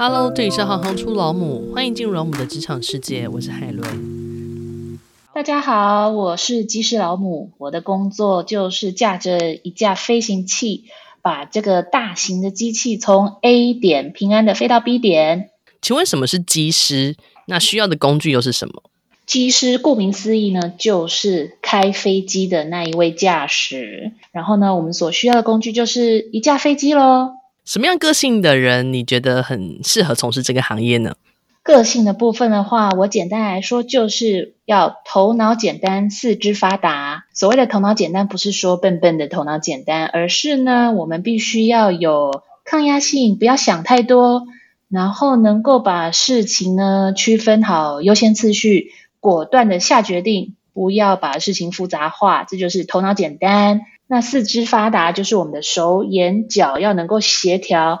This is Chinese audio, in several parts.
Hello，这里是行行出老母，欢迎进入老母的职场世界，我是海伦。大家好，我是机师老母，我的工作就是驾着一架飞行器，把这个大型的机器从 A 点平安的飞到 B 点。请问什么是机师？那需要的工具又是什么？机师顾名思义呢，就是开飞机的那一位驾驶。然后呢，我们所需要的工具就是一架飞机喽。什么样个性的人你觉得很适合从事这个行业呢？个性的部分的话，我简单来说就是要头脑简单、四肢发达。所谓的头脑简单，不是说笨笨的头脑简单，而是呢，我们必须要有抗压性，不要想太多，然后能够把事情呢区分好优先次序。果断的下决定，不要把事情复杂化，这就是头脑简单。那四肢发达就是我们的手眼脚要能够协调，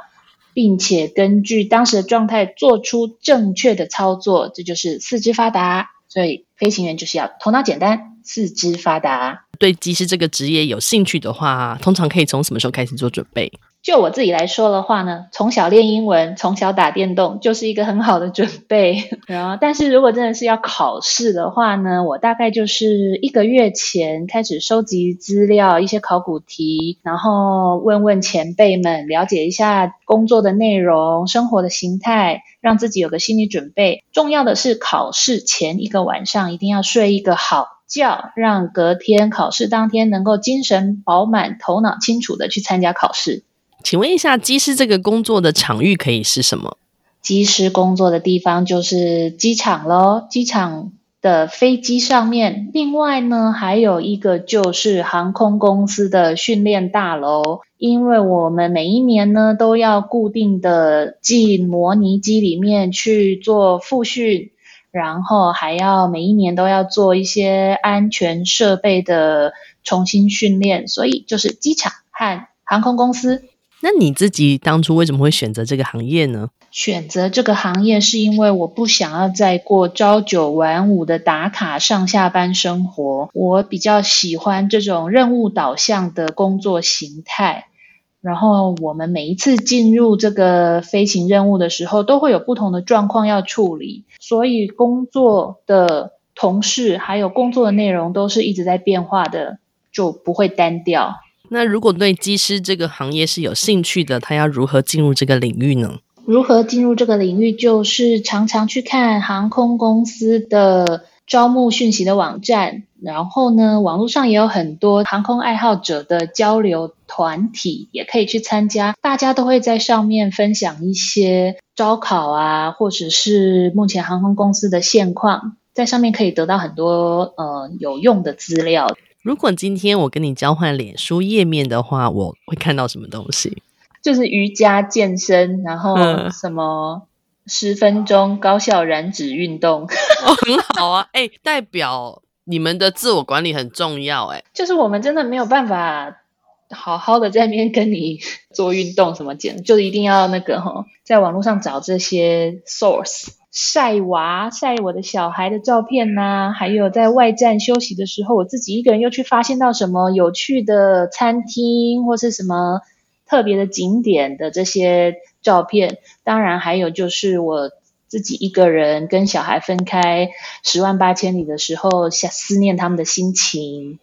并且根据当时的状态做出正确的操作，这就是四肢发达。所以飞行员就是要头脑简单，四肢发达。对机师这个职业有兴趣的话，通常可以从什么时候开始做准备？就我自己来说的话呢，从小练英文，从小打电动，就是一个很好的准备。然后，但是如果真的是要考试的话呢，我大概就是一个月前开始收集资料，一些考古题，然后问问前辈们，了解一下工作的内容、生活的形态，让自己有个心理准备。重要的是考试前一个晚上一定要睡一个好觉，让隔天考试当天能够精神饱满、头脑清楚的去参加考试。请问一下，机师这个工作的场域可以是什么？机师工作的地方就是机场咯，机场的飞机上面。另外呢，还有一个就是航空公司的训练大楼，因为我们每一年呢都要固定的进模拟机里面去做复训，然后还要每一年都要做一些安全设备的重新训练，所以就是机场和航空公司。那你自己当初为什么会选择这个行业呢？选择这个行业是因为我不想要再过朝九晚五的打卡上下班生活，我比较喜欢这种任务导向的工作形态。然后我们每一次进入这个飞行任务的时候，都会有不同的状况要处理，所以工作的同事还有工作的内容都是一直在变化的，就不会单调。那如果对机师这个行业是有兴趣的，他要如何进入这个领域呢？如何进入这个领域，就是常常去看航空公司的招募讯息的网站，然后呢，网络上也有很多航空爱好者的交流团体，也可以去参加。大家都会在上面分享一些招考啊，或者是目前航空公司的现况，在上面可以得到很多呃有用的资料。如果今天我跟你交换脸书页面的话，我会看到什么东西？就是瑜伽健身，然后什么十分钟高效燃脂运动，哦，很好啊！哎，代表你们的自我管理很重要，哎，就是我们真的没有办法好好的在那边跟你做运动什么健，就是一定要那个哈，在网络上找这些 source。晒娃、晒我的小孩的照片呐、还有在外站休息的时候，我自己一个人又去发现到什么有趣的餐厅或是什么特别的景点的这些照片。当然，还有就是我自己一个人跟小孩分开十万八千里的时候，想思念他们的心情。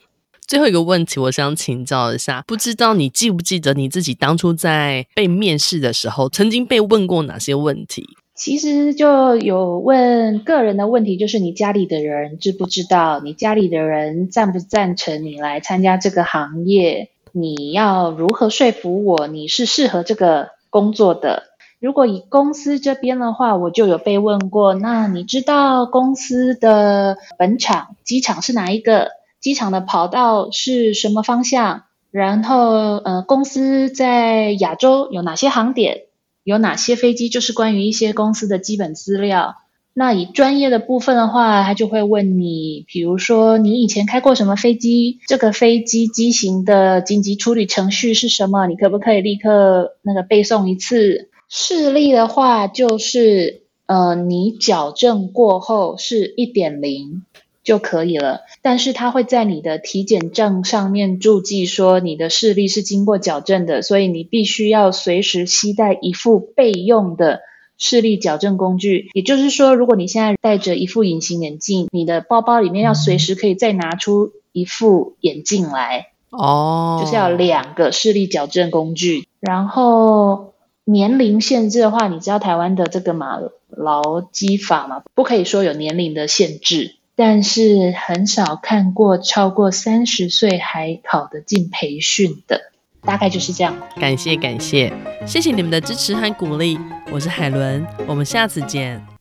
最后一个问题，我想请教一下，不知道你记不记得你自己当初在被面试的时候，曾经被问过哪些问题？其实就有问个人的问题，就是你家里的人知不知道？你家里的人赞不赞成你来参加这个行业？你要如何说服我你是适合这个工作的？如果以公司这边的话，我就有被问过，那你知道公司的本场机场是哪一个？机场的跑道是什么方向？然后呃，公司在亚洲有哪些航点？有哪些飞机？就是关于一些公司的基本资料。那以专业的部分的话，他就会问你，比如说你以前开过什么飞机？这个飞机机型的紧急处理程序是什么？你可不可以立刻那个背诵一次？视力的话，就是呃，你矫正过后是一点零。就可以了，但是它会在你的体检证上面注记说你的视力是经过矫正的，所以你必须要随时携带一副备用的视力矫正工具。也就是说，如果你现在戴着一副隐形眼镜，你的包包里面要随时可以再拿出一副眼镜来。哦，就是要两个视力矫正工具。然后年龄限制的话，你知道台湾的这个嘛劳基法嘛，不可以说有年龄的限制。但是很少看过超过三十岁还考得进培训的，大概就是这样。感谢感谢，谢谢你们的支持和鼓励。我是海伦，我们下次见。